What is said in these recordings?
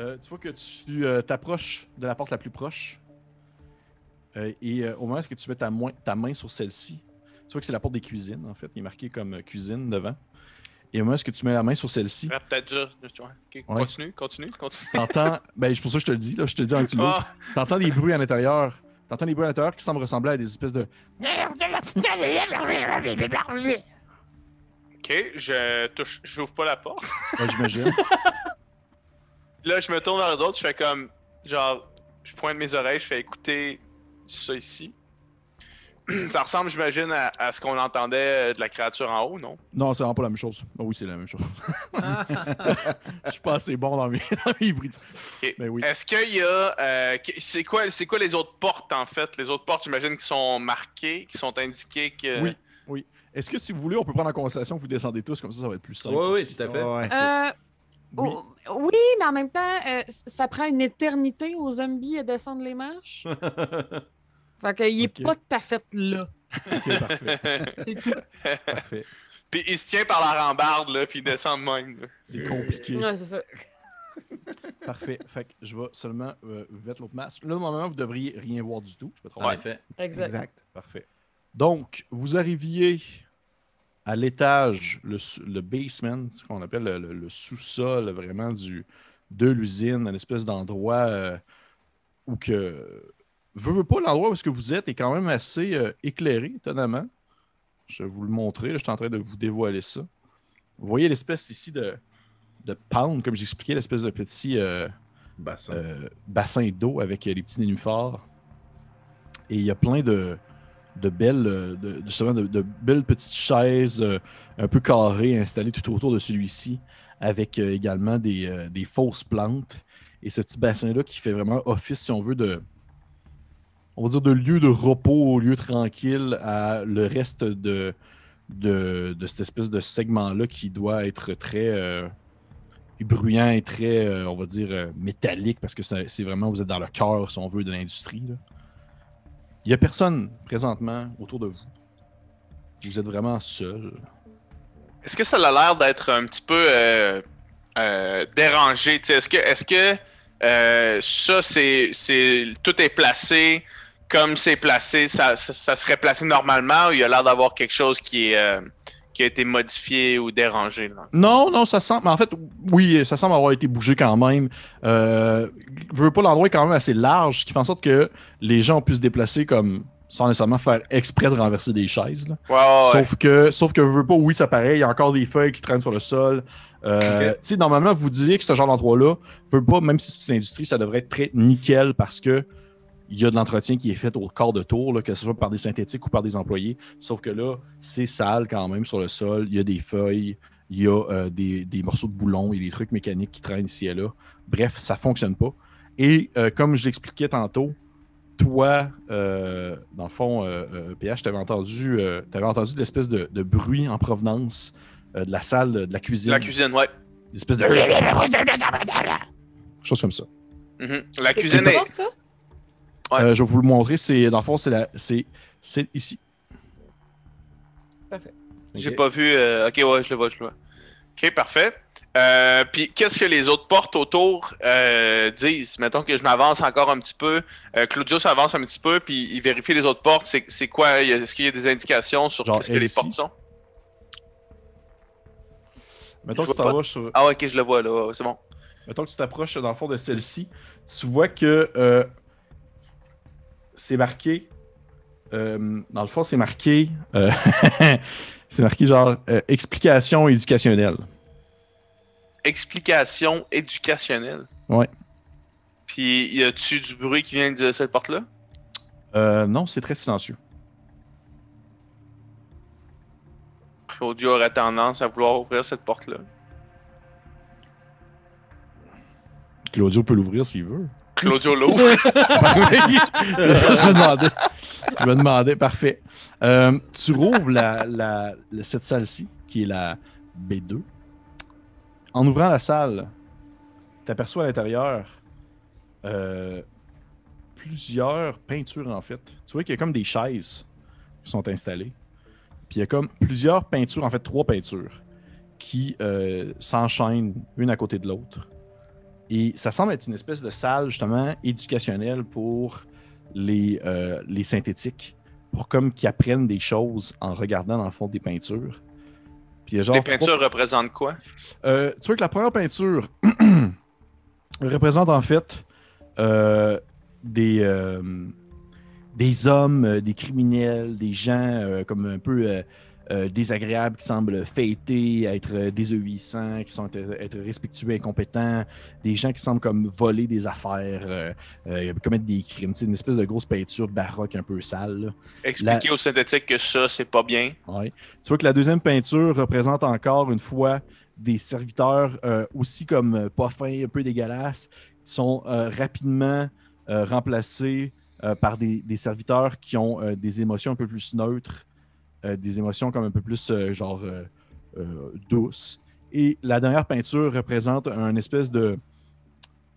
Euh, tu vois que tu euh, t'approches de la porte la plus proche. Euh, et au moment où tu mets ta, main sur celle-ci, tu vois que c'est la porte des cuisines, en fait. Il est marqué comme cuisine devant. Et au moment où tu mets la main sur celle-ci, Ah, Peut-être juste. tu vois. Ok, Ouais. Continue, continue, continue. t'entends. ben, c'est pour ça que je te le dis, là. Je te le dis en l'ouvres. Ah, T'entends des bruits à l'intérieur. T'entends des bruits à l'intérieur qui semblent ressembler à des espèces de. ok, je touche, j'ouvre pas la porte. Ouais, j'imagine. Là, je me tourne vers les autres, je fais comme. Genre, je pointe mes oreilles, je fais écouter ça ici. Ça ressemble, j'imagine, à, à ce qu'on entendait euh, de la créature en haut, non? non, c'est vraiment pas la même chose. Ah oui, c'est la même chose. Je suis pas assez bon dans mes, dans mes bruits. Ok. Ben oui. Est-ce qu'il y a. euh, que- c'est quoi, c'est quoi les autres portes, en fait? Les autres portes, j'imagine, qui sont marquées, qui sont indiquées que. Oui. Oui. Est-ce que si vous voulez, on peut prendre en conversation, vous descendez tous, comme ça, ça va être plus simple. Oui, oui, tout à fait. Ouais. Euh, Oui. oh, oui, mais en même temps, euh, ça prend une éternité aux zombies à descendre les marches. fait qu'il est Ok. pas tout à fait là. Ok, parfait. C'est tout. parfait. Puis il se tient par la rambarde, là, puis il descend de même. C'est compliqué. Ouais, c'est ça. Parfait. Fait que je vais seulement euh, mettre l'autre masque. Là, normalement, vous devriez rien voir du tout. Je peux En effet. Exact. Exact. Parfait. Donc, vous arriviez à l'étage, le, basement, ce qu'on appelle le, le- le sous-sol vraiment du, de l'usine, un espèce d'endroit euh, où que. Veux, veux pas, l'endroit où est-ce que vous êtes est quand même assez euh, éclairé, étonnamment. Je vais vous le montrer. là, je suis en train de vous dévoiler ça. Vous voyez l'espèce ici de, de pound, comme j'expliquais, l'espèce de petit. euh, Bassin. bassin d'eau avec les petits nénuphars. Et il y a plein de, de belles, euh, de, de, belles petites chaises euh, un peu carrées installées tout autour de celui-ci, avec euh, également des, des fausses plantes. Et ce petit bassin-là qui fait vraiment office, si on veut, de, on va dire, de lieu de repos, lieu tranquille à le reste de, de, de cette espèce de segment-là qui doit être très bruyant et très, on va dire, métallique parce que c'est vraiment, vous êtes dans le cœur, si on veut, de l'industrie. Il n'y a personne présentement autour de vous. Vous êtes vraiment seul. Est-ce que ça a l'air d'être un petit peu euh, euh, dérangé? Est-ce que, est-ce que euh, ça, c'est. Tout est placé comme c'est placé, ça, ça, ça serait placé normalement ou il y a l'air d'avoir quelque chose qui est. qui a été modifié ou dérangé. Là. Non, non, ça semble. En fait, oui, ça semble avoir été bougé quand même. Euh, je veux pas l'endroit est quand même assez large, ce qui fait en sorte que les gens ont pu se déplacer comme sans nécessairement faire exprès de renverser des chaises. là. Ouais. Sauf que, sauf que je veux pas, oui, ça paraît, il y a encore des feuilles qui traînent sur le sol. Euh, Ok. Tu sais, normalement, vous disiez que ce genre d'endroit-là, veux pas, même si c'est une industrie, ça devrait être très nickel parce que il y a de l'entretien qui est fait au corps de tour, là, que ce soit par des synthétiques ou par des employés. Sauf que là, c'est sale quand même sur le sol. Il y a des feuilles, il y a euh, des, des morceaux de boulon, il y a des trucs mécaniques qui traînent ici et là. Bref, ça fonctionne pas. Et euh, comme je l'expliquais tantôt, toi, euh, dans le fond, euh, euh, PH, tu avais entendu, euh, t'avais entendu de l'espèce de, de bruit en provenance euh, de la salle de la cuisine. La cuisine, ouais. L'espèce de. Chose comme ça. La C'est cuisine quoi, est. ça? Ouais. Euh, je vais vous le montrer. C'est, dans le fond, c'est, la, c'est, c'est ici. Parfait. J'ai pas vu. euh, Ok, ouais, je le vois, je le vois. Ok, parfait. Euh, Puis qu'est-ce que les autres portes autour euh, disent? Mettons que je m'avance encore un petit peu. Euh, Claudio s'avance un petit peu, puis il vérifie les autres portes. C'est c'est quoi? Est-ce qu'il y a des indications sur Genre qu'est-ce que les portes sont? Mettons Je que tu t'approches sur- Ah, ouais, ok, je le vois là. ouais, C'est bon. Mettons que tu t'approches dans le fond de celle-ci, tu vois que euh, c'est marqué. euh, dans le fond, c'est marqué. euh, c'est marqué genre euh, explication éducationnelle. Explication éducationnelle. Ouais. Puis y a-tu du bruit qui vient de cette porte-là? Euh, non, c'est très silencieux. Claudio aurait tendance à vouloir ouvrir cette porte-là. Claudio peut l'ouvrir s'il veut. Claudio l'ouvre. je me demandais. Je me demandais, parfait. Euh, tu rouvres la, la- la- cette salle-ci, qui est la B2. En ouvrant la salle, tu aperçois à l'intérieur euh, plusieurs peintures, en fait. Tu vois qu'il y a comme des chaises qui sont installées. Puis il y a comme plusieurs peintures, en fait, trois peintures, qui euh, s'enchaînent une à côté de l'autre. Et ça semble être une espèce de salle, justement, éducationnelle pour les, euh, les synthétiques, pour comme qu'ils apprennent des choses en regardant, dans le fond, des peintures. Puis genre Les trois- peintures représentent quoi? euh, tu vois que la première peinture représente en fait euh, des, des hommes, des criminels, des gens comme un peu euh, euh, désagréables qui semblent fêter, être euh, désobéissants, qui sont être, être respectueux, incompétents, des gens qui semblent comme voler des affaires, euh, euh, commettre des crimes. C'est une espèce de grosse peinture baroque un peu sale. là. Expliquer aux synthétiques que ça, c'est pas bien. Ouais. Tu vois que la deuxième peinture représente encore une fois des serviteurs euh, aussi comme euh, pas fins, un peu dégueulasses, qui sont euh, rapidement euh, remplacés euh, par des, des serviteurs qui ont euh, des émotions un peu plus neutres, euh, des émotions comme un peu plus euh, genre euh, euh, douces. Et la dernière peinture représente un espèce de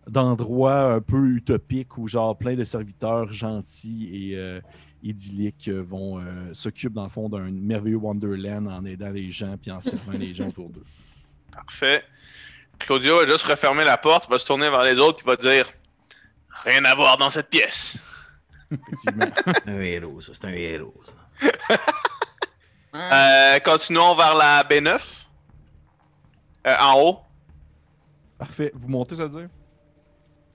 d'endroit un peu utopique où genre plein de serviteurs gentils et euh, idylliques euh, vont euh, s'occupent dans le fond d'un merveilleux Wonderland en aidant les gens puis en servant les gens autour d'eux. Parfait. Claudio va juste refermer la porte, va se tourner vers les autres, il va dire Rien à voir dans cette pièce. Effectivement. Un héros, ça. C'est un héros, ça. Euh, continuons vers la B9. Euh, en haut. Parfait. Vous montez, ça veut dire?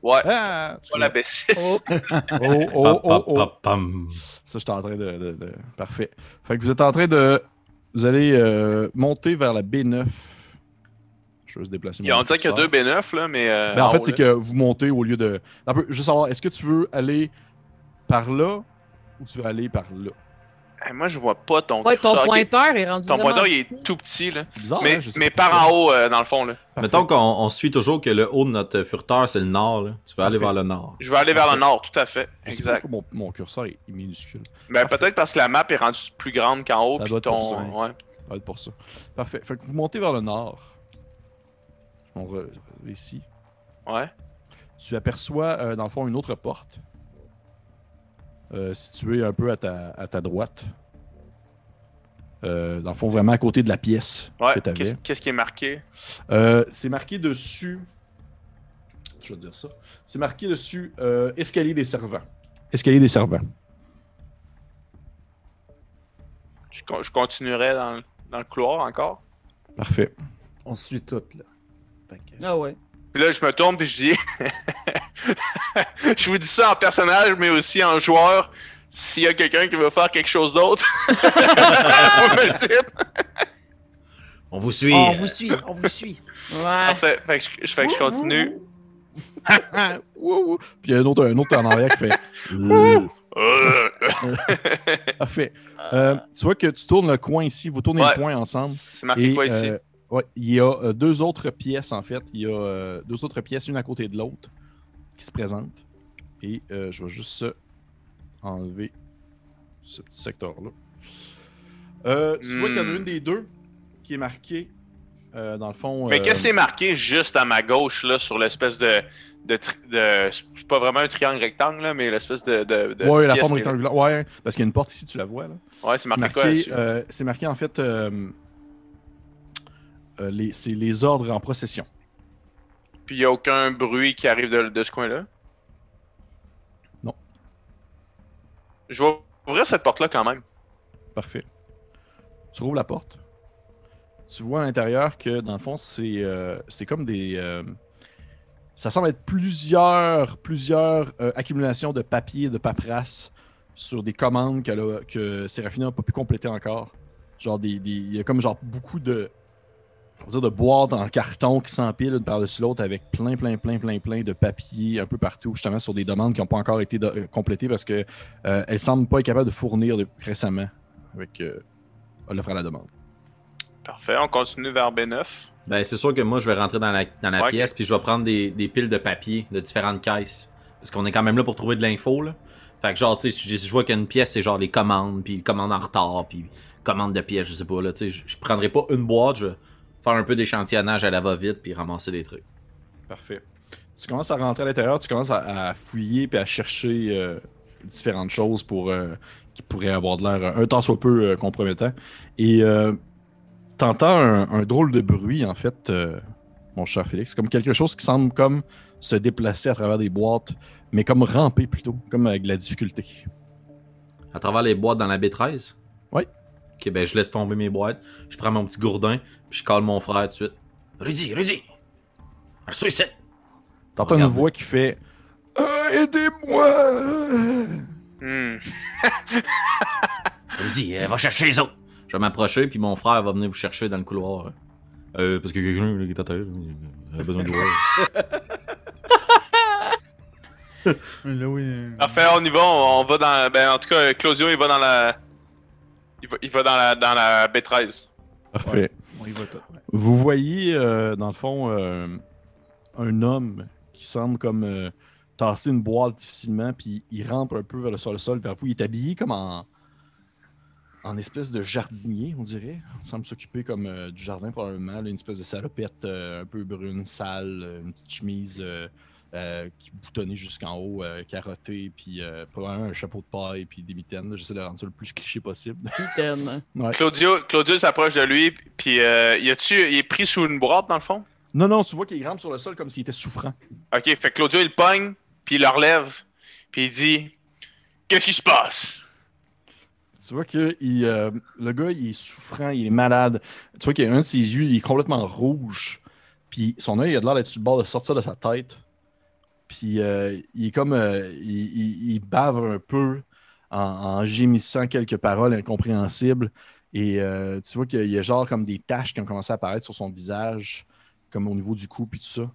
Ouais. Ah! Pas la B6. Oh, oh, oh, oh. pam, pam. Ça, j'étais en train de, de- de- Parfait. Fait que vous êtes en train de. Vous allez euh, monter vers la B9. Je vais juste déplacer Il y a- mon On dirait qu'il y a deux curseur. B9, là, mais. euh, Ben, en fait, c'est que vous montez au lieu de. Un peu, juste savoir, est-ce que tu veux aller par là ou tu veux aller par là? Moi, je vois pas ton. Ouais, ton pointeur est rendu Ton pointeur, il est tout petit, là. C'est bizarre, mais hein? Je sais mais pas par en haut, euh, dans le fond, là. Parfait. Mettons qu'on on suit toujours que le haut de notre furteur, c'est le nord. Là. Tu vas aller vers le nord. Je vais aller vers le nord, tout à fait. Exact. Mon, mon curseur est, minuscule. Ben, peut-être parce que la map est rendue plus grande qu'en haut. Ça puis doit être pour ton... ça, hein. ouais. Ça être pour ça. Parfait. Fait que vous montez vers le nord. On re... ici. ouais. Tu aperçois, euh, dans le fond, une autre porte. Euh, située un peu à ta, à ta droite. Euh, dans le fond, vraiment à côté de la pièce Ouais. que tu avais. Qu'est-ce qui est marqué? Euh, c'est marqué dessus. Je vais dire ça. C'est marqué dessus euh, escalier des servants. Escalier des servants. je, con- je continuerai dans, le- dans le couloir encore? Parfait. On se suit toutes, là. Que- Ah ouais. Puis là, je me tourne puis je dis. je vous dis ça en personnage, mais aussi en joueur. S'il y a quelqu'un qui veut faire quelque chose d'autre, vous me le dites. On vous suit. On vous suit, on vous suit. Ouais. Fait que je, je- fait que je continue. Puis il y a un autre, un autre en arrière qui fait. Euh, Parfait. Euh, tu vois que tu tournes le coin ici. Vous tournez Ouais. le coin ensemble. C'est marqué Et, quoi ici? euh, ouais, il y a euh, deux autres pièces en fait. Il y a euh, deux autres pièces, une à côté de l'autre, qui se présentent. Et euh, je vais juste euh, enlever ce petit secteur-là. Euh, tu vois qu'il y en a Hmm. une des deux qui est marquée euh, dans le fond. Mais euh, qu'est-ce qui est marqué juste à ma gauche, là, sur l'espèce de. de, de c'est pas vraiment un triangle rectangle, là, mais l'espèce de. de, de Ouais, la forme rectangulaire. Ouais, parce qu'il y a une porte ici, tu la vois là. Ouais, c'est marqué, quoi marqué, euh, c'est marqué en fait. euh, euh, les, c'est les ordres en procession. Puis il n'y a aucun bruit qui arrive de, de ce coin-là? Non. Je vais ouvrir cette porte-là quand même. Parfait. Tu rouvres la porte. Tu vois à l'intérieur que, dans le fond, c'est euh, c'est comme des. euh, ça semble être plusieurs, plusieurs euh, accumulations de papier, de paperasse sur des commandes que, la- que n'a pas pu compléter encore. Genre, des, des- il y a comme genre beaucoup de. On va dire de boîtes en carton qui s'empilent une par-dessus l'autre avec plein, plein, plein, plein, plein de papiers un peu partout, justement sur des demandes qui n'ont pas encore été euh, complétées parce que euh, elle semble pas être capable de fournir de- récemment avec euh, l'offre à la demande. Parfait, on continue vers B9. Ben, c'est sûr que moi, je vais rentrer dans la, dans la Ouais, pièce, puis je vais prendre des, des piles de papier de différentes caisses. Parce qu'on est quand même là pour trouver de l'info, là. Fait que genre, tu sais, si je vois qu'une pièce, c'est genre les commandes, puis commandes en retard, puis commandes de pièces, je sais pas, là, tu sais, je, je prendrai pas une boîte, je faire un peu d'échantillonnage à la va-vite, puis ramasser des trucs. Parfait. Tu commences à rentrer à l'intérieur, tu commences à, à fouiller puis à chercher euh, différentes choses pour euh, qui pourraient avoir de l'air un tant soit peu euh, compromettant. Et t'entends un, un drôle de bruit en fait. mon cher Félix. Comme quelque chose qui semble comme se déplacer à travers des boîtes, mais comme ramper plutôt, comme avec de la difficulté. À travers les boîtes dans la B13? Oui. Ok, ben je laisse tomber mes boîtes, je prends mon petit gourdin, je cale mon frère tout de suite. Rudy, Rudy! Un suicide! T'entends une voix qui fait Ah, Aidez-moi Hmm. Rudy, euh, va chercher les autres! Je vais m'approcher, puis mon frère va venir vous chercher dans le couloir. Euh, parce que quelqu'un là, qui est à terre, il a besoin de voir. Là, oui. euh, Parfait, on y va, on, va dans. Ben, en tout cas, Claudio, il va dans la. Il va, il va dans la, dans la B13. Parfait. Vous voyez, euh, dans le fond, euh, un homme qui semble comme euh, tasser une boîte difficilement, puis il rampe un peu vers le sol, sol vers vous. Il est habillé comme en, en espèce de jardinier, on dirait. Il semble s'occuper comme du jardin probablement. une espèce de salopette un peu brune, sale, une petite chemise euh, euh, qui boutonnée jusqu'en haut, euh, carottée, puis euh, probablement un chapeau de paille, puis des mitaines. J'essaie de rendre ça le plus cliché possible. Putain. Ouais. Claudio, Claudio s'approche de lui, puis euh, il est pris sous une boîte dans le fond? Non, non, tu vois qu'il rampe sur le sol comme s'il était souffrant. Ok, fait que Claudio il le pogne, puis il le relève, puis il dit Qu'est-ce qui se passe? Tu vois que il, euh, le gars, il est souffrant, il est malade. Tu vois qu'il y a un de ses yeux, il est complètement rouge. Puis son œil, il a de l'air d'être sur le bord de sortir de sa tête. Puis euh, il est comme. euh, il, bave un peu en, gémissant quelques paroles incompréhensibles. Et euh, tu vois qu'il y a genre comme des taches qui ont commencé à apparaître sur son visage, comme au niveau du cou, puis tout ça.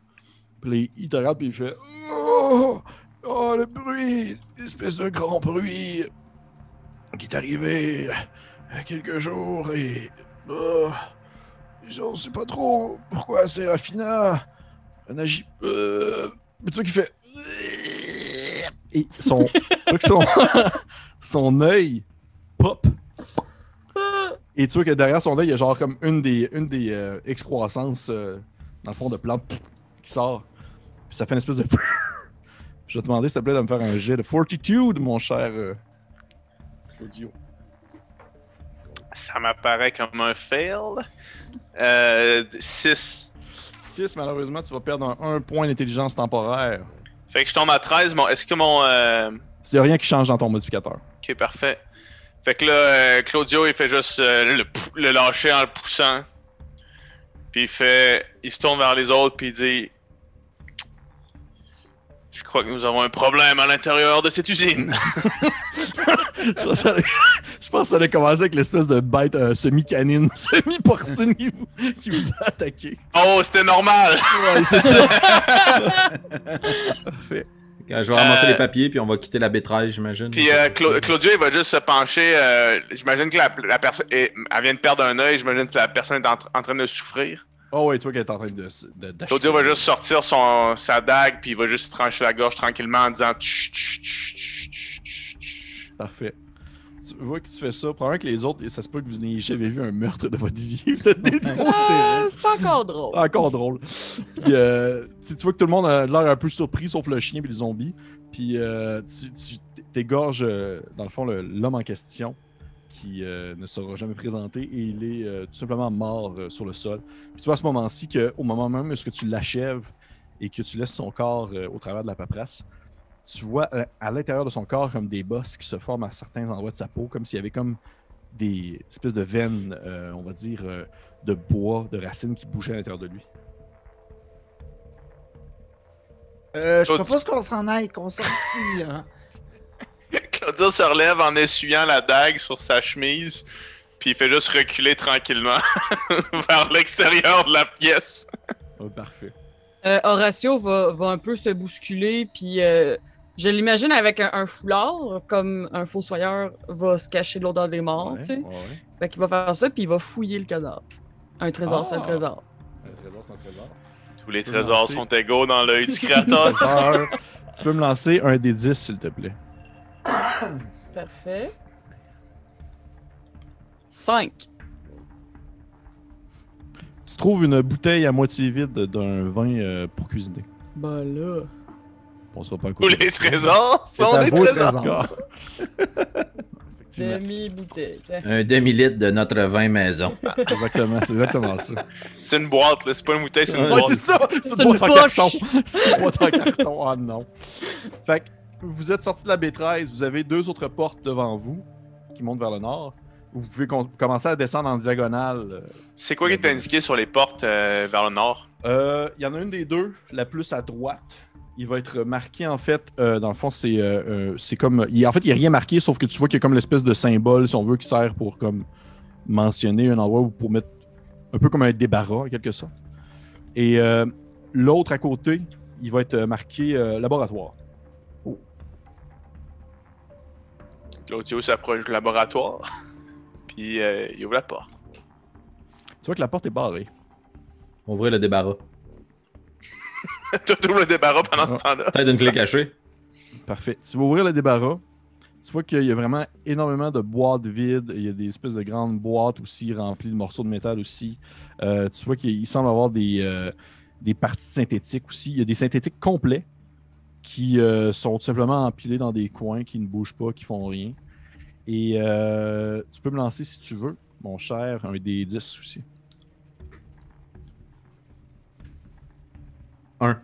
Puis il te regarde, puis il fait Oh, oh le bruit, l'espèce de grand bruit qui est arrivé il quelques jours et. euh, je ne sais pas trop pourquoi Serafina n'agit. Euh, tu vois qu'il fait. Et son. son, son œil pop. Et tu vois que derrière son œil, il y a genre comme une des, une des euh, excroissances euh, dans le fond de plante qui sort. Puis ça fait une espèce de. Je vais te demander, s'il te plaît, de me faire un jet de fortitude, mon cher euh, Claudio. Ça m'apparaît comme un fail. Euh, 6. 6, malheureusement, tu vas perdre un, un point d'intelligence temporaire. Fait que je tombe à 13. Mon, est-ce que mon. euh, S'il n'y a rien qui change dans ton modificateur. Ok, parfait. Fait que là, euh, Claudio, il fait juste euh, le, le lâcher en le poussant. Puis il fait. Il se tourne vers les autres, puis il dit. Je crois que nous avons un problème à l'intérieur de cette usine. je, pense que ça allait, je pense que ça allait commencer avec l'espèce de bête euh, semi-canine, semi-porcine qui, vous- qui vous a attaqué. oh, c'était normal! Ouais, c'est ça. Parfait. Quand je vais ramasser Euh, les papiers, puis on va quitter la B13, j'imagine. Puis euh, Cla- Claudio, il va juste se pencher. euh, j'imagine que la, la personne. Elle vient de perdre un œil. J'imagine que la personne est en, en train de souffrir. Oh ouais, toi qui es en train de, de d'acheter. Claudio va juste sortir son, sa dague, puis il va juste se trancher la gorge tranquillement en disant. Tch, tch, tch, tch, tch, tch, tch. Parfait. Tu vois que tu fais ça. Probablement que les autres, ça se peut que vous n'ayez jamais vu un meurtre de votre vie. Vous êtes des séries. c'est encore drôle. Encore drôle. Puis, euh, tu, tu vois que tout le monde a l'air un peu surpris, sauf le chien et les zombies. Puis, euh, tu, tu t'égorges, euh, dans le fond, l'homme en question, qui euh, ne sera jamais présenté, et il est euh, tout simplement mort euh, sur le sol. Puis, tu vois à ce moment-ci qu'au moment même où est-ce que tu l'achèves et que tu laisses son corps euh, au travers de la paperasse, tu vois à, à l'intérieur de son corps comme des bosses qui se forment à certains endroits de sa peau, comme s'il y avait comme des espèces de veines, euh, on va dire, euh, de bois, de racines qui bougeaient à l'intérieur de lui. Euh, je propose qu'on s'en aille, qu'on sorte d'ici, là. Claudio se relève en essuyant la dague sur sa chemise, puis il fait juste reculer tranquillement vers l'extérieur de la pièce. Oh, parfait. Euh, Horatio va, va un peu se bousculer, puis euh, je l'imagine avec un, un foulard, comme un fossoyeur va se cacher de l'odeur des morts, Ouais, tu sais. ouais, ouais. Fait qu'il va faire ça, puis il va fouiller le cadavre. Un trésor, c'est un Ah. trésor. Un trésor, c'est un trésor. Tous les trésors lancer. sont égaux dans l'œil du créateur. Tu peux me lancer un des 10, s'il te plaît. Parfait. 5. Tu trouves une bouteille à moitié vide d'un vin euh, pour cuisiner. Bah là. On sera pas à Tous côté. les trésors sont des trésors. Demi-bouteille. Un demi-litre de notre vin maison. Exactement, c'est exactement ça. C'est une boîte, là. C'est pas une bouteille, c'est une Ouais, boîte. c'est ça! C'est une une boîte en carton. C'est une boîte en carton. Ah non. Fait que vous êtes sorti de la B13, vous avez deux autres portes devant vous qui montent vers le nord. Vous pouvez com- commencer à descendre en diagonale. euh, C'est quoi qui est indiqué sur les portes euh, vers le nord? Euh, Il y en a une des deux, la plus à droite. Il va être marqué en fait, euh, dans le fond, c'est euh, euh, c'est comme. il- en fait, il n'y a rien marqué, sauf que tu vois qu'il y a comme l'espèce de symbole, si on veut, qui sert pour comme mentionner un endroit où pour mettre un peu comme un débarras, en quelque sorte. Et euh, l'autre à côté, il va être marqué euh, laboratoire. Claudio s'approche du laboratoire. Puis euh, il ouvre la porte. Tu vois que la porte est barrée. Ouvrir le débarras. Tout ouvre le débarras pendant ce temps-là. Peut-être une clé cachée. Parfait. Tu vas ouvrir le débarras. Tu vois qu'il y a vraiment énormément de boîtes vides. Il y a des espèces de grandes boîtes aussi remplies de morceaux de métal aussi. Euh, tu vois qu'il il semble avoir des, euh, des parties synthétiques aussi. Il y a des synthétiques complets qui euh, sont tout simplement empilés dans des coins qui ne bougent pas, qui font rien. Et euh, tu peux me lancer si tu veux, mon cher, un des 10 aussi. Un.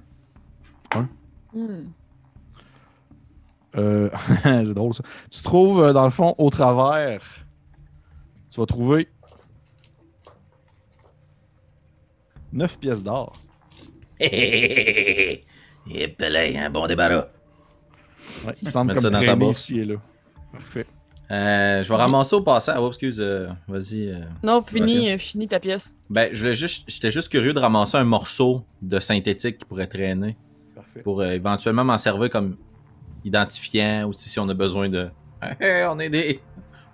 Hmm. Euh, c'est drôle ça. Tu trouves, dans le fond, au travers, tu vas trouver 9 pièces d'or. Hé hé. Épelé, un bon débarras. Ouais, il semble Mettre comme ça dans sa bourse. ici et là. Parfait. Euh, je vais ramasser au passage. Oh, excuse. euh, Vas-y. euh. Non, finis, euh, finis ta pièce. Ben, je voulais juste, j'étais juste curieux de ramasser un morceau de synthétique qui pourrait traîner Parfait. pour euh, éventuellement m'en servir comme identifiant ou si, on a besoin de. Hey, on est des.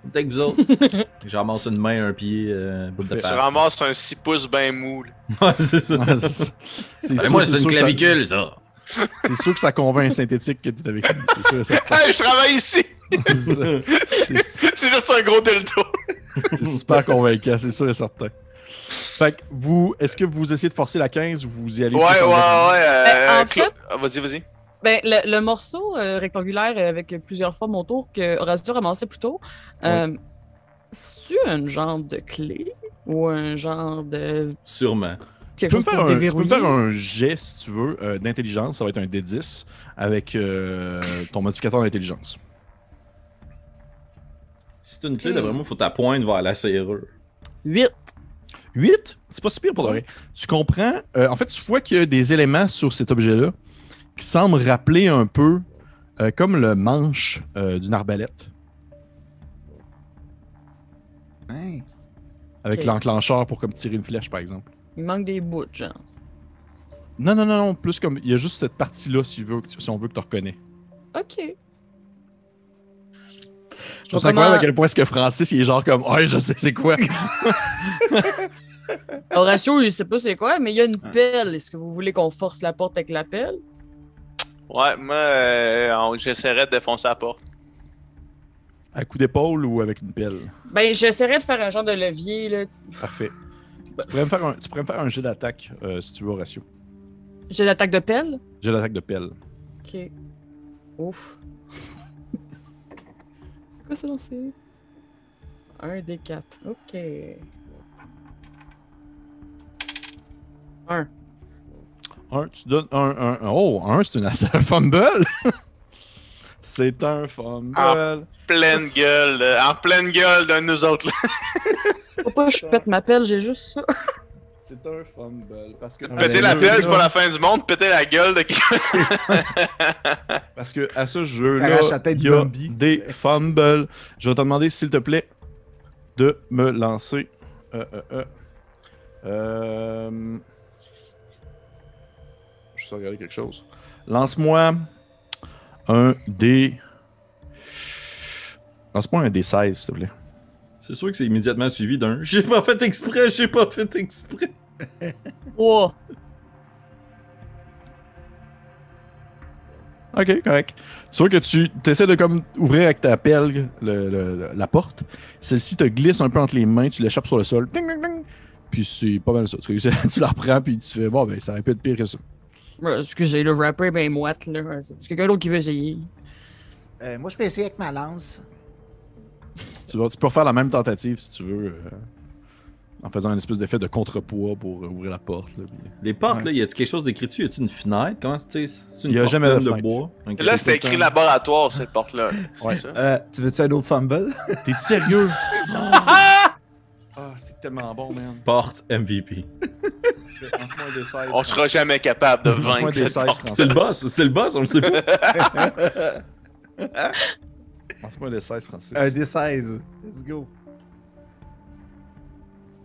Est avec vous autres. je ramasse une main, un pied, euh, bout de Parfait. Tu face. ramasses un 6 pouces ben mou. Ouais, c'est ça. C'est ça. C'est Ben, moi, c'est c'est une que ça- clavicule, ça. C'est sûr que ça convainc un synthétique que t'es avec lui. C'est sûr. Hey, je travaille ici! C'est ça. C'est- C'est juste un gros dildo. C'est super convaincant, c'est sûr et certain. Fait que vous, est-ce que vous essayez de forcer la 15 ou vous y allez Ouais, ouais, plus ouais. en euh, Ben, en fait- Ah, vas-y, vas-y. Ben, le, le morceau euh, rectangulaire avec plusieurs formes autour que Horacio ramassait plus tôt, euh, c'est-tu un genre de clé ou un genre de Sûrement. Tu quelque peux, me chose faire pour un, tu peux faire un jet, si tu veux, euh, d'intelligence. Ça va être un D10 avec euh, ton modificateur d'intelligence. Si c'est une clé, d'après moi, faut ta pointe vers la serrure. 8. 8, c'est pas si pire pour de vrai. Tu comprends, euh, en fait, tu vois qu'il y a des éléments sur cet objet-là qui semblent rappeler un peu euh, comme le manche euh, d'une arbalète Hein? avec Ok. l'enclencheur pour comme tirer une flèche, par exemple. Il manque des bouts, genre. Non, non, non, non, plus comme. Il y a juste cette partie-là si, on veut que tu reconnais. Ok. Je trouve ça incroyable à quel point est-ce que Francis, il est genre comme. Ouais, je sais c'est quoi. Horatio, il sait pas c'est quoi, mais il y a une pelle. Est-ce que vous voulez qu'on force la porte avec la pelle? Ouais, moi, euh, j'essaierais de défoncer la porte. à coup d'épaule ou avec une pelle? Ben, j'essaierais de faire un genre de levier, là. Parfait. Tu pourrais me faire un, tu pourrais me faire un jet d'attaque euh, si tu veux, Horatio. J'ai l'attaque de pelle? Jet d'attaque de pelle. Ok. Ouf. c'est quoi ça lancer? Un des quatre. Ok. Un. Un, tu donnes un, un, un- Oh, un, c'est une attaque. Un fumble! C'est un fumble. Ah. Pleine gueule, en pleine gueule d'un de nous autres. là. Faut pas que je pète ma pelle, j'ai juste ça. C'est un fumble. Parce que. Péter la pelle, c'est pas la fin du monde. Péter la gueule de quelqu'un. Parce que à ce jeu-là, il y a zombie. des fumbles. Je vais te demander, s'il te plaît, de me lancer. Euh, euh, euh. Euh... Je vais juste regarder quelque chose. Lance-moi un D. Lance-moi un D16, s'il te plaît. C'est sûr que c'est immédiatement suivi d'un J'ai pas fait exprès, j'ai pas fait exprès. Oh. Ok, correct. C'est sûr que tu essaies de comme ouvrir avec ta pelle le- le- le- la porte. Celle-ci te glisse un peu entre les mains, tu l'échappes sur le sol. Ding, ding, ding. Puis c'est pas mal ça. Tu, réussis- tu la reprends, puis tu fais bon, ben ça aurait pu être pire que ça. Excusez, le rapper est ben moite, là. C'est quelqu'un d'autre qui veut essayer? Euh, moi, je peux essayer avec ma lance. tu, vas, tu peux faire la même tentative si tu veux. euh, en faisant un espèce d'effet de contrepoids pour euh, ouvrir la porte. là, puis- Les portes, Ouais. là, y a-tu quelque chose d'écrit dessus? Y a-tu une fenêtre? Comment c'est? C'est une Y a porte jamais de pleine de fenêtre. bois? Ok. Là, c'est c'était écrit laboratoire, cette porte-là. C'est Ouais. ça? Euh, tu veux-tu un autre fumble? T'es-tu sérieux? ah, c'est tellement bon, man. Porte MVP. Lance-moi un des 16, On sera jamais capable de vaincre cette 16, porte. C'est le boss, c'est le boss, on le sait pas. Lance-moi un des 16, Francis. un des 16. Let's go.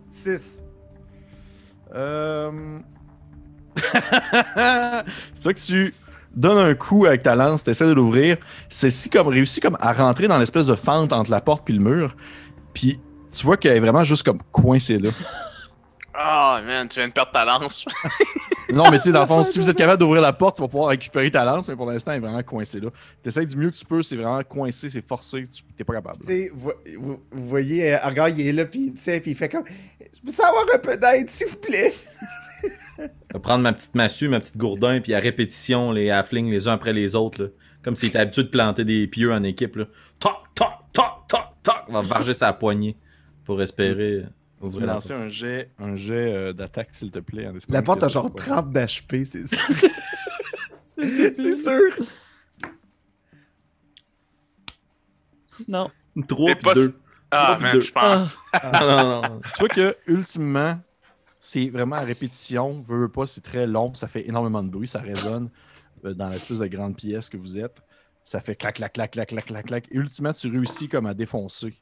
6. Euh... tu vois que tu donnes un coup avec ta lance, tu essaies de l'ouvrir. Celle-ci comme réussit comme à rentrer dans l'espèce de fente entre la porte et le mur. Puis tu vois qu'elle est vraiment juste comme coincée là. Ah, man, tu viens de perdre ta lance. Non, mais tu sais, dans le fond, si vous êtes capable d'ouvrir la porte, tu vas pouvoir récupérer ta lance, mais pour l'instant, elle est vraiment coincée là. Tu essaies du mieux que tu peux, c'est vraiment coincé, c'est forcé, tu t'es pas capable. Tu sais, vous, vous- vous voyez, euh, regarde, il est là, puis tu sais, puis il fait comme. Je peux savoir un peu d'aide, s'il vous plaît. Je vais prendre ma petite massue, ma petite gourdin, puis à répétition, les halflings les uns après les autres, là. Comme s'il était habitué de planter des pieux en équipe, là. Toc, toc, toc, toc, toc. On va varger sa poignée pour espérer Tu la lancer un jet, un jet euh, d'attaque, s'il te plaît. en espérant La porte a genre soit pas- 30 d'HP, c'est sûr. c'est sûr. Non. 3 T'es puis pas- 2. Ah, puis je pense. non, non, non. tu vois que ultimement, c'est vraiment à répétition. Veux, veux pas, c'est très long, ça fait énormément de bruit, ça résonne euh, dans l'espèce de grande pièce que vous êtes. Ça fait clac, clac, clac, clac, clac, clac, clac. Et ultimement, tu réussis comme à défoncer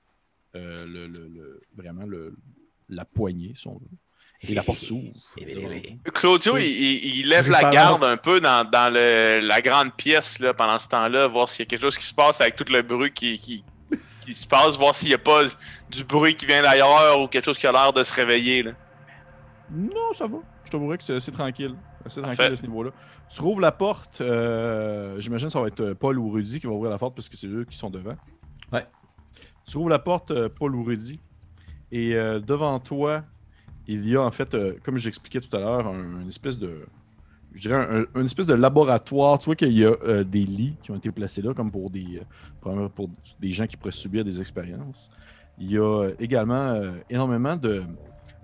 le, le- le- vraiment le, la poignée, si on veut. Et la porte s'ouvre. Claudio, Oui. il, il- lève la garde un peu dans, dans le- la grande pièce là, pendant ce temps-là, voir s'il y a quelque chose qui se passe avec tout le bruit qui, qui, qui se passe, voir s'il n'y a pas du bruit qui vient d'ailleurs ou quelque chose qui a l'air de se réveiller. Là. Non, ça va. Je t'avouerais que c'est assez tranquille. Assez tranquille à ce niveau-là. Tu rouvres la porte. euh, J'imagine que ça va être euh, Paul ou Rudy qui va ouvrir la porte parce que c'est eux qui sont devant. Ouais. Tu rouvres la porte, euh, Paul ou Rudy. Et euh, devant toi, il y a en fait, euh, comme j'expliquais tout à l'heure, un, une espèce de. Je dirais un, espèce de laboratoire. Tu vois qu'il y a des lits qui ont été placés là, comme pour des, pour, des gens qui pourraient subir des expériences. Il y a également énormément de,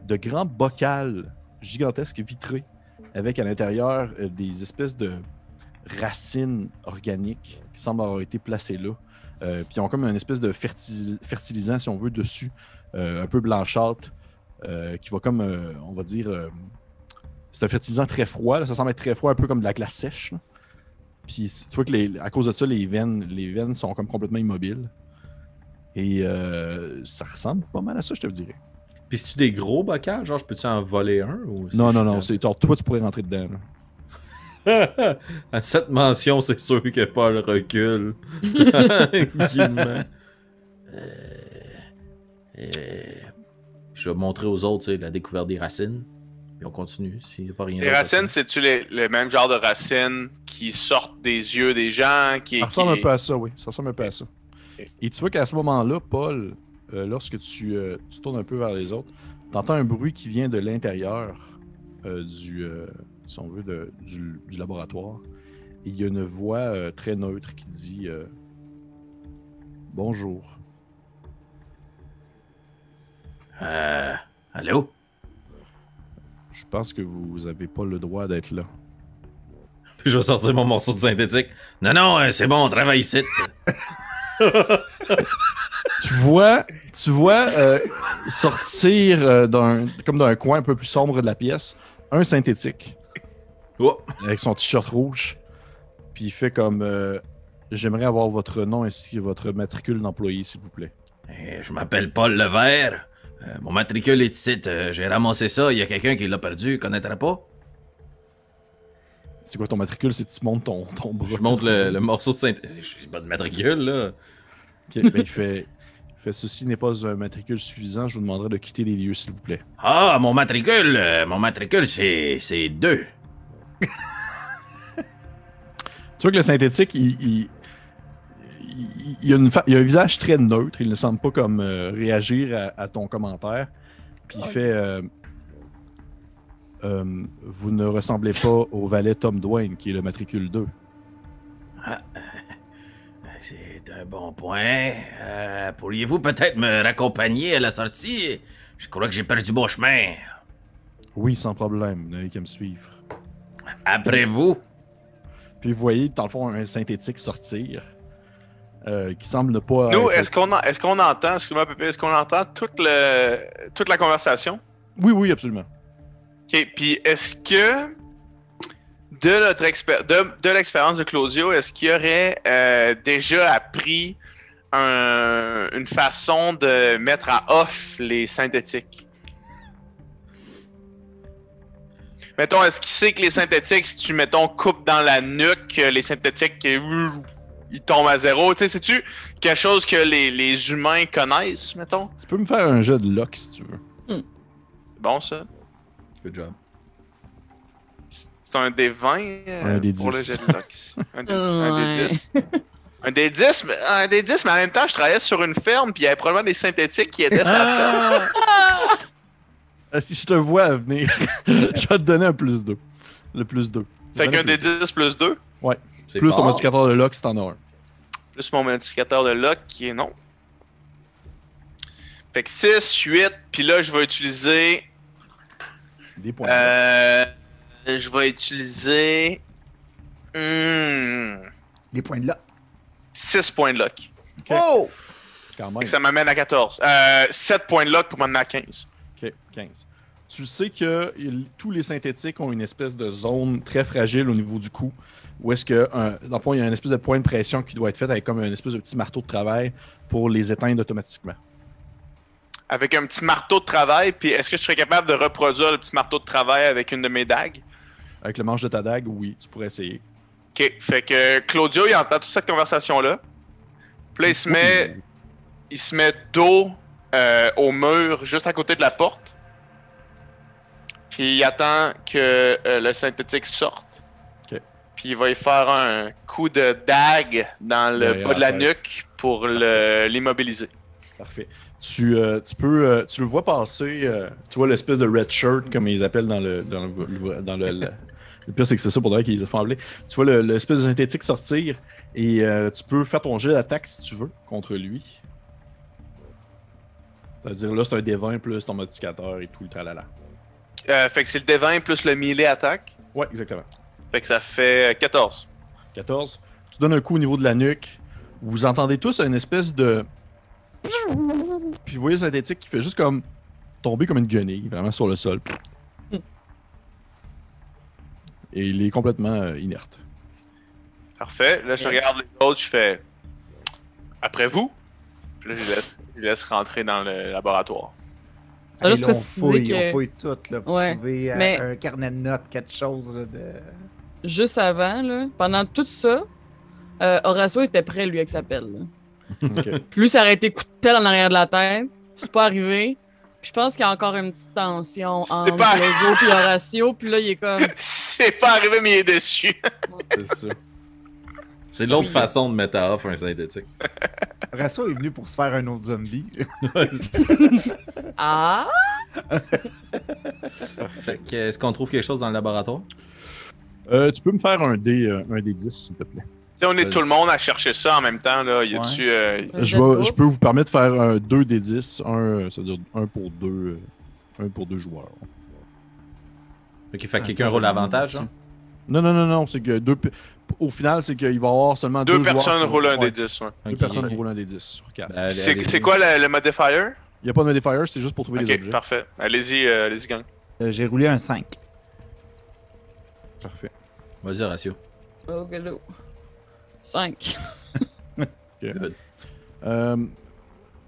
de grands bocals gigantesques vitrés avec à l'intérieur des espèces de racines organiques qui semblent avoir été placées là. Euh, puis ils ont comme une espèce de ferti- fertilisant, si on veut, dessus, euh, un peu blanchâtre, euh, qui va comme, euh, on va dire, c'est un fertilisant très froid. là. ça semble être très froid, un peu comme de la glace sèche. Puis tu vois que les- à cause de ça, les veines, les veines sont comme complètement immobiles. Et ça ressemble pas mal à ça, je te le dirais. Puis c'est-tu des gros bocals? Genre, je peux-tu en voler un? Ou Non, non, non. un- genre, toi, tu pourrais rentrer dedans. là. à cette mention, c'est sûr que Paul recule. Tranquillement. Euh, euh, je vais montrer aux autres la découverte des racines. Puis on continue s'il n'y a pas rien Les racines, c'est-tu les- le même genre de racines qui sortent des yeux des gens qui, Ça ressemble qui- un peu à ça, oui. Ça ressemble un peu à ça. Et tu vois qu'à ce moment-là, Paul, euh, lorsque tu, euh, tu tournes un peu vers les autres, tu entends un bruit qui vient de l'intérieur euh, du, euh, si on veut, de- du, du laboratoire. Et il y a une voix euh, très neutre qui dit euh, Bonjour. Euh, allô? Je pense que vous n'avez pas le droit d'être là. Puis je vais sortir mon morceau de synthétique. Non, non, euh, c'est bon, on travaille ici. tu vois, tu vois euh, sortir d'un, comme d'un coin un peu plus sombre de la pièce un synthétique. Oh. avec son t-shirt rouge. Puis il fait comme euh, J'aimerais avoir votre nom ainsi que votre matricule d'employé, s'il vous plaît. Eh, je m'appelle Paul Levert. Euh, mon matricule est ici. Euh, J'ai ramassé ça. Il y a quelqu'un qui l'a perdu. Connaîtrait pas? C'est quoi ton matricule si tu montes ton, ton bras? Je montre le, le morceau de synthétique. J'ai pas de matricule, là. Ok, ben, il, fait, il fait Ceci n'est pas un matricule suffisant, je vous demanderai de quitter les lieux, s'il vous plaît. Ah, mon matricule. euh, mon matricule, c'est c'est deux. Tu vois que le synthétique, il, il, il- il a, une fa- il a un visage très neutre. Il ne semble pas comme euh, réagir à, à ton commentaire. Puis il fait euh, euh, Vous ne ressemblez pas au valet Tom Dwayne, qui est le matricule 2. C'est C'est un bon point. Pourriez-vous peut-être me raccompagner à la sortie? Je crois que j'ai perdu mon chemin. Oui, sans problème. Vous n'avez qu'à me suivre. Après vous. Puis vous voyez, dans le fond, un synthétique sortir. euh, qui semble ne pas. Nous, être- est-ce qu'on en- est-ce qu'on entend, excuse-moi, Pépé, est-ce qu'on entend toute, le, toute la conversation? Oui, oui, absolument. OK, puis est-ce que de notre expé- de, de l'expérience de Claudio, est-ce qu'il aurait euh, déjà appris un- une façon de mettre à off les synthétiques? Mettons, est-ce qu'il sait que les synthétiques, si tu, mettons, coupes dans la nuque, euh, les synthétiques, euh, ils tombent à zéro? Tu sais, c'est-tu quelque chose que les, les humains connaissent, mettons? Tu peux me faire un jeu de lock si tu veux. C'est bon, ça? Good job. C'est un des 20 euh, Un des pour le 10. jet de Lux. Un des, un des Ouais. 10. Un des 10, mais, un des 10, mais en même temps, je travaillais sur une ferme, puis il y avait probablement des synthétiques qui aidaient ça. Ah! Ah, si je te vois à venir, je vais te donner un plus 2. Le plus 2. Fait qu'un des 10 plus 2, C'est Plus ton modificateur de lock si t'en as un. plus mon modificateur de lock qui est non. Fait que 6, 8, puis là, je vais utiliser. Des points. Euh, je vais utiliser. Hmm, Les points de là. 6 points de lock. Oh! quand Fait même. que ça m'amène à 14. Euh, 7 points de lock pour m'amener à 15. Ok, 15. Tu sais que il- tous les synthétiques ont une espèce de zone très fragile au niveau du cou. Où est-ce que, un- dans le fond, il y a une espèce de point de pression qui doit être fait avec comme une espèce de petit marteau de travail pour les éteindre automatiquement. avec un petit marteau de travail, puis est-ce que je serais capable de reproduire le petit marteau de travail avec une de mes dagues? Avec le manche de ta dague, oui, tu pourrais essayer. Ok, fait que Claudio, il entend toute cette conversation-là. Puis là, il se met, il se met dos euh, au mur, juste à côté de la porte. Puis il attend que euh, le synthétique sorte. Puis il va y faire un coup de dague dans le bas de la tête. nuque pour l'immobiliser. Parfait. Tu, euh, tu peux, euh, tu le vois passer, euh, tu vois l'espèce de red shirt, comme ils appellent dans le. Dans le, dans le, le- le pire, c'est que c'est ça pour vrai qu'ils appeler. Tu vois le- l'espèce de synthétique sortir et tu peux faire ton jet d'attaque si tu veux contre lui. C'est-à-dire là, c'est un D20 plus ton modificateur et tout le tralala. Euh, fait que c'est le D20 plus le melee attaque. Ouais, exactement. Fait que ça fait euh, 14. 14. Tu donnes un coup au niveau de la nuque. Vous entendez tous une espèce de. Puis vous voyez le synthétique qui fait juste comme tomber comme une guenille, vraiment sur le sol. Et il est complètement euh, inerte. Parfait. Là, je regarde les autres, je fais après vous? Puis là, je laisse, je laisse rentrer dans le laboratoire. T'as juste là, on fouille, que- on fouille tout, là, pour Ouais, trouver euh, mais- un carnet de notes, quelque chose là, de... Juste avant, là, pendant tout ça, euh, Horatio était prêt, lui, avec sa pelle. là. Ok. Puis lui, ça aurait été coup de pelle en arrière de la tête. C'est pas arrivé. Puis je pense qu'il y a encore une petite tension entre pas- et Horatio. Puis là, il est comme. C'est pas arrivé, mais il est dessus. C'est ça. C'est l'autre Oui. façon de mettre à off un synthétique. Rasso est venu pour se faire un autre zombie. Ah! fait que, est-ce qu'on trouve quelque chose dans le laboratoire? Euh, tu peux me faire un D, euh, un D10, s'il te plaît. Tu sais, on est tout le monde à chercher ça en même temps. Là. Y euh, Je, vais- je peux vous permettre de faire un 2 D10, un, euh, c'est-à-dire un pour deux, euh, un pour deux joueurs. Ok, fait que quelqu'un roule l'avantage, hein? Non, non, non, non, c'est que deux. Au final, c'est qu'il va y avoir seulement deux, deux personnes roulent un des 10. Ouais. Deux Ok. personnes roulent un D10 sur quatre. Ben, allez- C'est quoi le, le modifier? Il n'y a pas de modifier, c'est juste pour trouver les Ok, objets. parfait. Allez-y, euh, allez-y, gang. Euh, J'ai roulé un 5. Parfait. Vas-y, Horatio. Oh, hello. 5. Euh,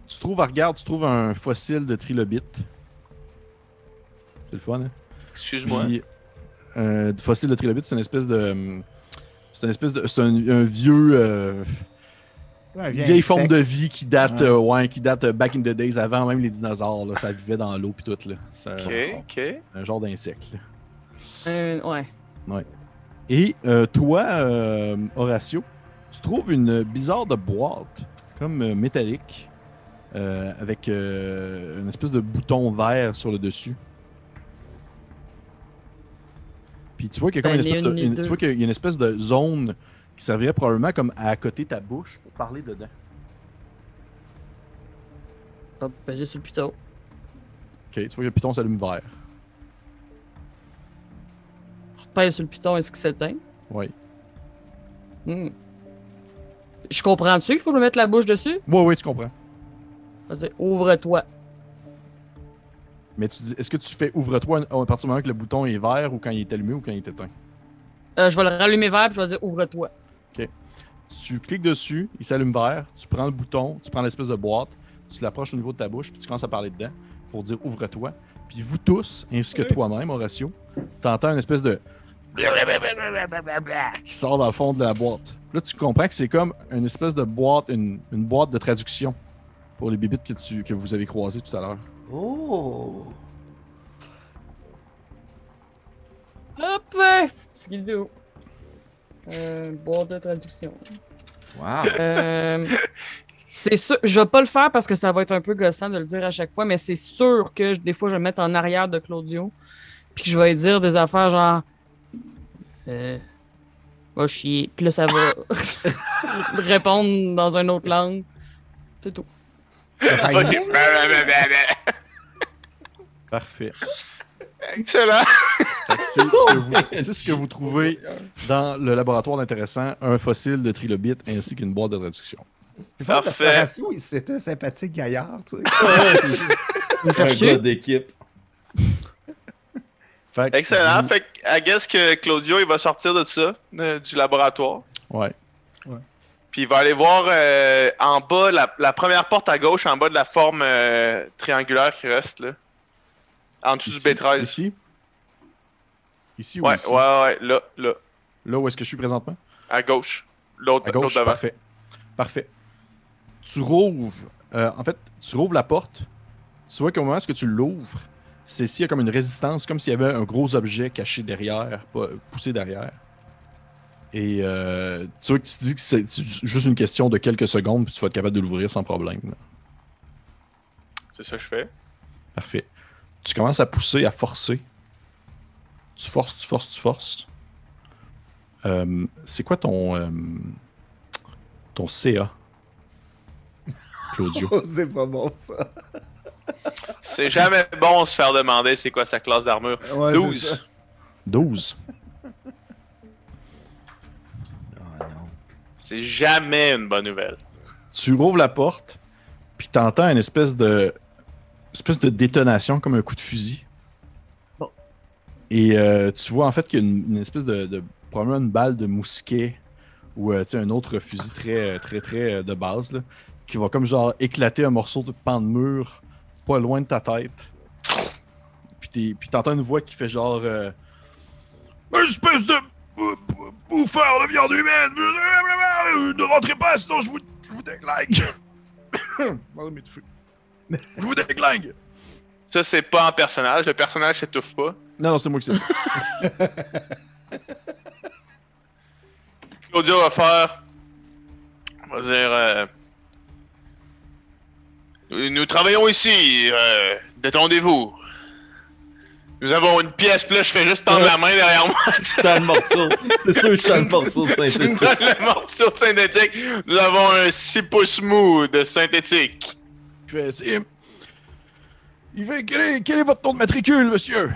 tu trouves, regarde, tu trouves un fossile de trilobite. C'est le fun, hein? Excuse-moi. Euh, du fossile de trilobite, c'est une espèce de. C'est une espèce de. C'est un, un vieux. euh, Un vieille forme de vie qui date, Ouais. euh, ouais, qui date euh, back in the days, avant même les dinosaures. Là, ça vivait dans l'eau puis tout. Là. Ok, ok. un genre d'insecte. là. Euh, ouais. Et euh, toi, euh, Horatio, tu trouves une bizarre de boîte, comme euh, métallique, euh, avec euh, une espèce de bouton vert sur le dessus. Puis tu vois qu'il y a comme Ben, une espèce de, une une- tu vois qu'il y a une espèce de zone qui servirait probablement comme à côté ta bouche pour parler dedans. Hop, ben, j'ai sur le piton. Ok, tu vois que le piton s'allume vert. Repère sur le piton, est-ce qu'il s'éteint? Oui. Hmm. Je comprends-tu qu'il faut que je mette la bouche dessus? Oui, oui, tu comprends. Vas-y, ouvre-toi. Mais tu dis, est-ce que tu fais ouvre-toi à partir du moment que le bouton est vert ou quand il est allumé ou quand il est éteint? Euh, je vais le rallumer vert puis je vais dire ouvre-toi. Tu cliques dessus, il s'allume vert, tu prends le bouton, tu prends l'espèce de boîte, tu l'approches au niveau de ta bouche, puis tu commences à parler dedans pour dire ouvre-toi. Puis vous tous, ainsi que toi-même, Horatio, t'entends une espèce de qui sort dans le fond de la boîte. Là, tu comprends que c'est comme une espèce de boîte, une, une boîte de traduction pour les bibites que, tu, que vous avez croisées tout à l'heure. Oh! Hop! C'est vidéo. Euh, boîte de traduction. Wow. Euh, c'est sûr, je vais pas le faire parce que ça va être un peu gossant de le dire à chaque fois, mais c'est sûr que je- des fois je vais me mettre en arrière de Claudio, puis que je vais lui dire des affaires genre, euh, va chier, puis là ça va répondre dans une autre langue. C'est tout. Ok. Parfait. Excellent. Fait que C'est ce, que vous- c'est ce que vous trouvez dans le laboratoire d'intéressant, un fossile de trilobite ainsi qu'une boîte de traduction. Parfait. C'est un sympathique gaillard, tu sais. Vous Un gars d'équipe. Excellent. Fait que, I guess que Claudio, il va sortir de ça, euh, du laboratoire. Ouais. Puis il va aller voir euh, en bas, la, la première porte à gauche, en bas de la forme euh, triangulaire qui reste, là. En dessous Ici, du B13. Ici? Ici ou Ouais, ici? ouais, ouais, là, là, Là où est-ce que je suis présentement? à gauche. L'autre À l'autre gauche, devant. parfait. Parfait. Tu rouvres, euh, en fait, tu rouvres la porte. Tu vois qu'au moment où tu l'ouvres, c'est s'il y a comme une résistance, comme s'il y avait un gros objet caché derrière, poussé derrière. Et euh, tu vois que tu dis que c'est juste une question de quelques secondes, puis tu vas être capable de l'ouvrir sans problème. C'est ça que je fais. Parfait. Tu commences à pousser, à forcer. Tu forces, tu forces, tu forces. Euh, c'est quoi ton, euh, ton CA, Claudio? Oh, c'est pas bon, ça. C'est jamais bon se faire demander c'est quoi sa classe d'armure. Ouais, c'est 12. ça. 12. C'est jamais une bonne nouvelle. Tu rouvres la porte, puis t'entends une espèce de espèce de détonation comme un coup de fusil. Bon. Et euh, tu vois en fait qu'il y a une, une espèce de, de probablement une balle de mousquet ou euh, tu sais, un autre fusil très très très euh, de base là, qui va comme genre éclater un morceau de pan de mur pas loin de ta tête. Puis t'es- puis t'entends une voix qui fait genre euh, espèce de bouffeur de viande humaine, ne rentrez pas sinon je vous je vous déglingue. Je vous déglingue. Ça, c'est pas en personnage. Le personnage s'étouffe pas. Non, non, c'est moi qui sais. Claudio va faire. On va dire. euh, nous, nous travaillons ici. euh, Détendez-vous. Nous avons une pièce, puis là, je fais juste tendre la main derrière moi. Je tends le morceau. C'est sûr que je tends le morceau de tu me synthétique. donnes le morceau de synthétique. Nous avons un 6 pouces mou de synthétique. Il fait, c'est- Il fait, quel est, quel est votre nom de matricule, monsieur?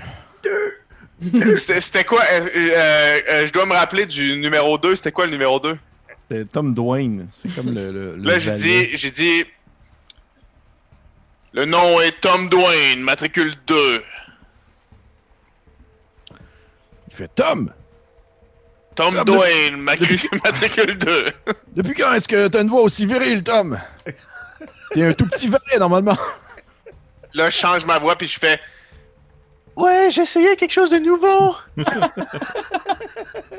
C'était c'était quoi euh, euh, euh, Je dois me rappeler du numéro 2. C'était quoi le numéro 2 C'est Tom Dwayne. C'est comme le. le, le Là, j'ai dit, j'ai dit. Le nom est Tom Dwayne, matricule 2. Il fait Tom! Tom Tom, Dwayne, matricule, matricule 2. Depuis quand est-ce que t'as une voix aussi virile, Tom? T'es un tout petit valet, normalement. Là, je change ma voix puis je fais. Ouais, j'essayais quelque chose de nouveau.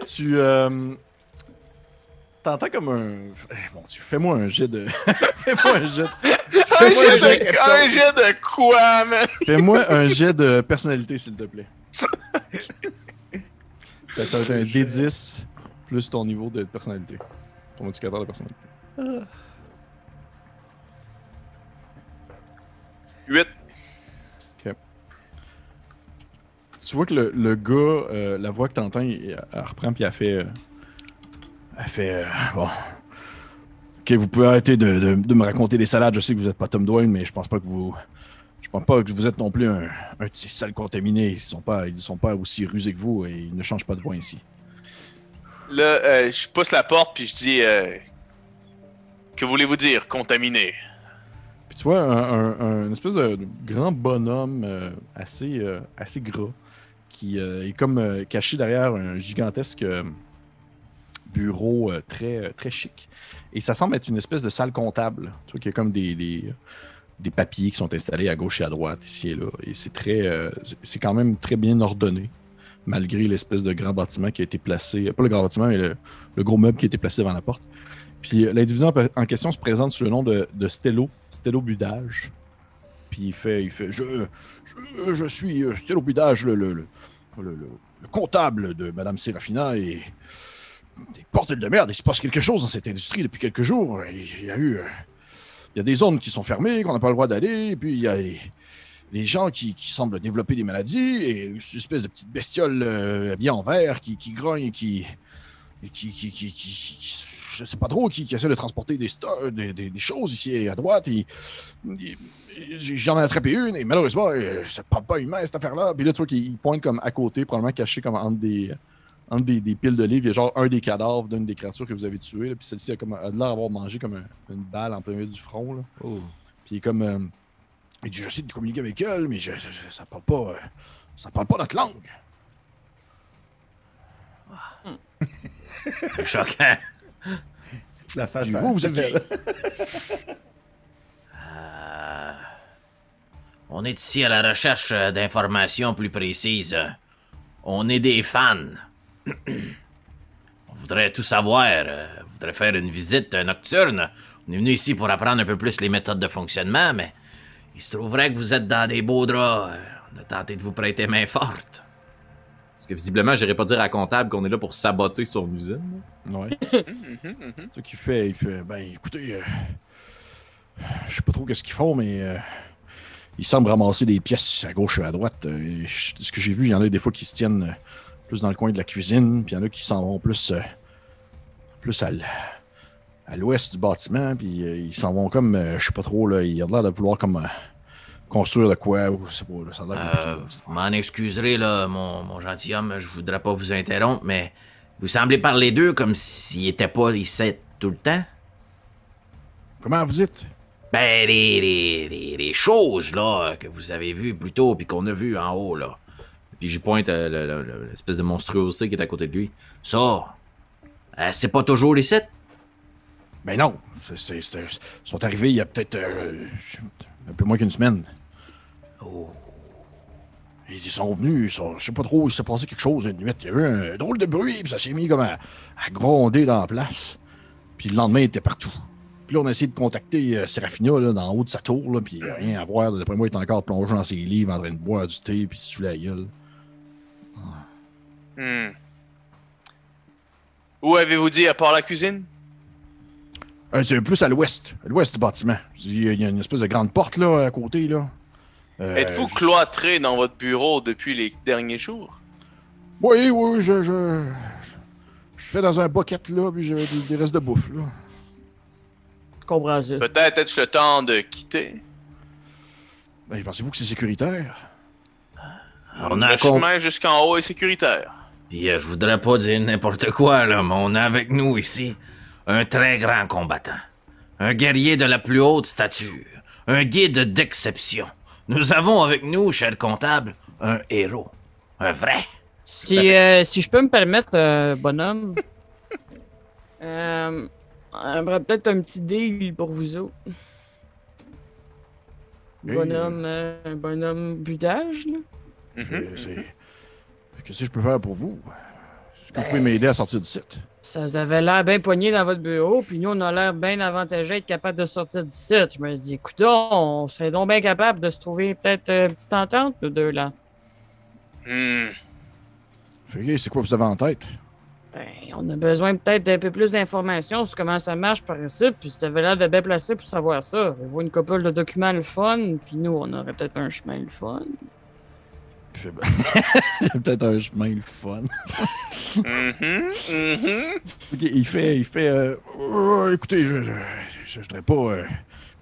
tu. Euh... T'entends comme un. Eh, Bon, tu fais-moi un jet de. fais-moi un jet. Un Fais-moi un jet jet, de, un jet de quoi, man? fais-moi un jet de personnalité, s'il te plaît. Ça, ça va être un D10 plus ton niveau de personnalité. Ton modificateur de personnalité. 8. Tu vois que le, le gars, euh, la voix que t'entends, il- elle reprend puis elle fait. euh, Elle fait. euh, bon. Ok, vous pouvez arrêter de, de- de me raconter des salades. Je sais que vous êtes pas Tom Dwayne, mais je pense pas que vous. Je pense pas que vous êtes non plus un, un petit sale contaminé. Ils sont pas, ils sont pas aussi rusés que vous et ils ne changent pas de voix ici. Là, euh, je pousse la porte puis je dis euh, Que voulez-vous dire, contaminé? Puis tu vois un, un- un- une espèce de, grand bonhomme euh, assez, euh, assez gras qui euh, est comme euh, caché derrière un gigantesque bureau euh, très, très chic. Et ça semble être une espèce de salle comptable. Tu vois qu'il y a comme des, des, des papiers qui sont installés à gauche et à droite, ici et là. Et c'est très. euh, c'est- quand même très bien ordonné, malgré l'espèce de grand bâtiment qui a été placé. Pas le grand bâtiment, mais le, le gros meuble qui a été placé devant la porte. Puis euh, l'individu en, question se présente sous le nom de, de Stello, Stello Budage. Puis il fait, il fait je, je, suis euh, Stello Budage, le, le, le, le- le- le comptable de Madame Serafina et des portes de merde. Il se passe quelque chose dans cette industrie depuis quelques jours. Il y a eu, y a des zones qui sont fermées, qu'on n'a pas le droit d'aller. Et puis il y a les, gens qui, semblent développer des maladies et une espèce de petite bestiole euh, habillée en vert qui, qui grogne et qui, qui, qui, je sais pas trop, qui, essaie de transporter des, des, des- choses ici à droite. J'en ai attrapé une et malheureusement, euh, ça ne parle pas humain cette affaire-là. Puis là, tu vois qu'il pointe comme à côté, probablement caché comme entre des, entre des, des piles de livres. Il y a genre un des cadavres d'une des créatures que vous avez tuées. là, puis celle-ci a, comme, a de l'air d'avoir mangé comme un- une balle en plein milieu du front. Là. Oh. Puis il est comme. euh, il dit J'essaie de communiquer avec elle, mais je, je- je- ça parle pas. euh, ça parle pas notre langue. Choquant. La face Puis à- vous, vous êtes? Euh, On est ici à la recherche euh, d'informations plus précises. On est des fans. On voudrait tout savoir. euh, On voudrait faire une visite euh, nocturne. On est venu ici pour apprendre un peu plus les méthodes de fonctionnement, mais il se trouverait que vous êtes dans des beaux draps. euh, On a tenté de vous prêter main forte. Parce que visiblement, j'irais pas dire à la comptable qu'on est là pour saboter son usine. Ouais. Mhm, mhm. C'est ça qu'il fait. Il fait Ben écoutez, euh, je sais pas trop qu'est-ce qu'ils font, mais euh, ils semblent ramasser des pièces à gauche et à droite. Et je- ce que j'ai vu, il y en a des fois qui se tiennent euh, plus dans le coin de la cuisine, puis il y en a qui s'en vont plus, euh, plus à l'ouest du bâtiment, puis euh, ils s'en vont comme, euh, je sais pas trop, là, ils ont l'air de vouloir comme construire de quoi, ou je sais pas, là, ça a l'air vous m'en excuserez, là, mon, mon gentilhomme, je voudrais pas vous interrompre, mais vous semblez parler d'eux comme s'ils étaient pas ici tout le temps. Comment vous dites? Ben, les, les, les, les choses, là, que vous avez vues plus tôt, puis qu'on a vues en haut, là. Puis j'y pointe euh, le- le- le- l'espèce de monstruosité qui est à côté de lui. Ça, euh, c'est pas toujours ici. Ben non, c'est- ils sont arrivés il y a peut-être euh, un peu moins qu'une semaine. Oh. Ils y sont venus, ils sont- je sais pas trop, il s'est passé quelque chose une nuit. Il y a eu un drôle de bruit, puis ça s'est mis comme à, à gronder dans la place. Puis le lendemain, il était partout. Puis là, on a essayé de contacter euh, Serafina là, dans le haut de sa tour, là, puis rien à voir. D'après moi, il est encore plongé dans ses livres en train de boire du thé, puis se saouler la gueule. Hmm. Où avez-vous dit à part la cuisine? Euh, c'est plus à l'ouest, à l'ouest du bâtiment. Il y a il y a une espèce de grande porte là, à côté. là. Euh, Êtes-vous je- cloîtré dans votre bureau depuis les derniers jours? Oui, oui, je, je, je, je fais dans un bucket là, puis j'ai des, des restes de bouffe là. Ça. Peut-être est-ce le temps de quitter? Ben, pensez-vous que c'est sécuritaire? On a Le chemin jusqu'en haut est sécuritaire. Puis euh, je voudrais pas dire n'importe quoi, là, mais on a avec nous ici un très grand combattant. Un guerrier de la plus haute stature. Un guide d'exception. Nous avons avec nous, cher comptable, un héros. Un vrai. Si, euh, si je peux me permettre, euh, bonhomme, euh, j'aimerais peut-être un petit deal pour vous autres. Bonhomme, euh, bonhomme budage, là. Qu'est-ce que je peux faire pour vous? Est-ce que vous pouvez m'aider à sortir du site? Ça vous avait l'air bien poigné dans votre bureau, puis nous, on a l'air bien avantagé d'être capable de sortir du site. Je me dis, écoute, on serait donc bien capable de se trouver peut-être euh, une petite entente, nous deux, là. Hmm. C'est quoi vous avez en tête? Ben, on a besoin peut-être d'un peu plus d'informations sur comment ça marche par ici, puis tu avais l'air de bien placé pour savoir ça. Vous une couple de documents le fun, puis nous, on aurait peut-être un chemin le fun. C'est peut-être un chemin le fun. Mhm, mhm. Ok, il fait. Il fait euh, Oh, écoutez, je, je voudrais pas. euh,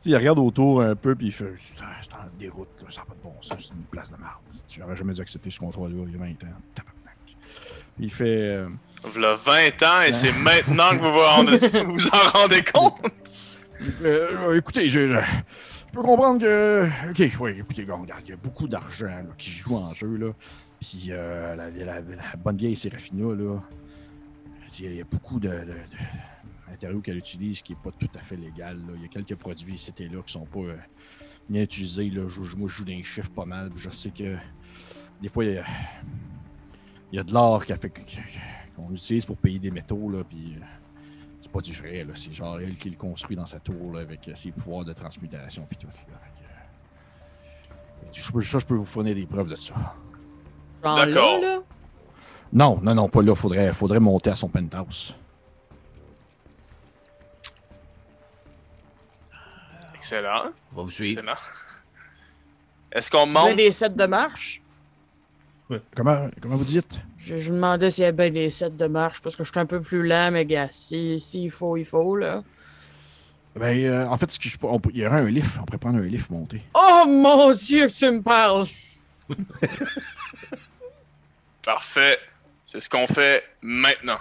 il regarde autour un peu, puis il fait C'est c'est en déroute, là, ça n'a pas de bon sens, c'est une place de merde. J'aurais jamais dû accepter ce contrat-là il y a 20 ans. Il fait. euh, V'là 20 ans et c'est maintenant que vous vous, rendez- vous en rendez compte. Euh, écoutez, je, je, peux comprendre que. Ok, oui, écoutez, regarde, il y a beaucoup d'argent qui joue en jeu, là. Puis euh, la, la- la bonne vieille Serafina, là. Il y a beaucoup de, matériaux qu'elle utilise qui n'est pas tout à fait légal. Il y a quelques produits et là qui sont pas euh, bien utilisés. Je, moi, je joue d'un chiffre pas mal. Je sais que des fois, il y a, il y a de l'or qu'on utilise pour payer des métaux, là. Puis. euh, c'est pas du vrai, là. C'est genre elle qui le construit dans sa tour, là, avec euh, ses pouvoirs de transmutation puis tout. Là. Euh, je, peux- ça, je peux vous fournir des preuves de ça. D'accord. là? Non, non, non, pas là. Faudrait, faudrait monter à son penthouse. Excellent. On va vous suivre. Excellent. Est-ce qu'on monte? des sets de marche? Comment, comment vous dites? Je, je me demandais s'il y avait des sets de marche parce que je suis un peu plus lent, mais gars, si- s'il faut, il faut, là. Ben, euh, en fait, ce que je, on il y aurait un lift. On pourrait prendre un lift monter. Oh mon dieu que tu me parles! Parfait. C'est ce qu'on fait maintenant.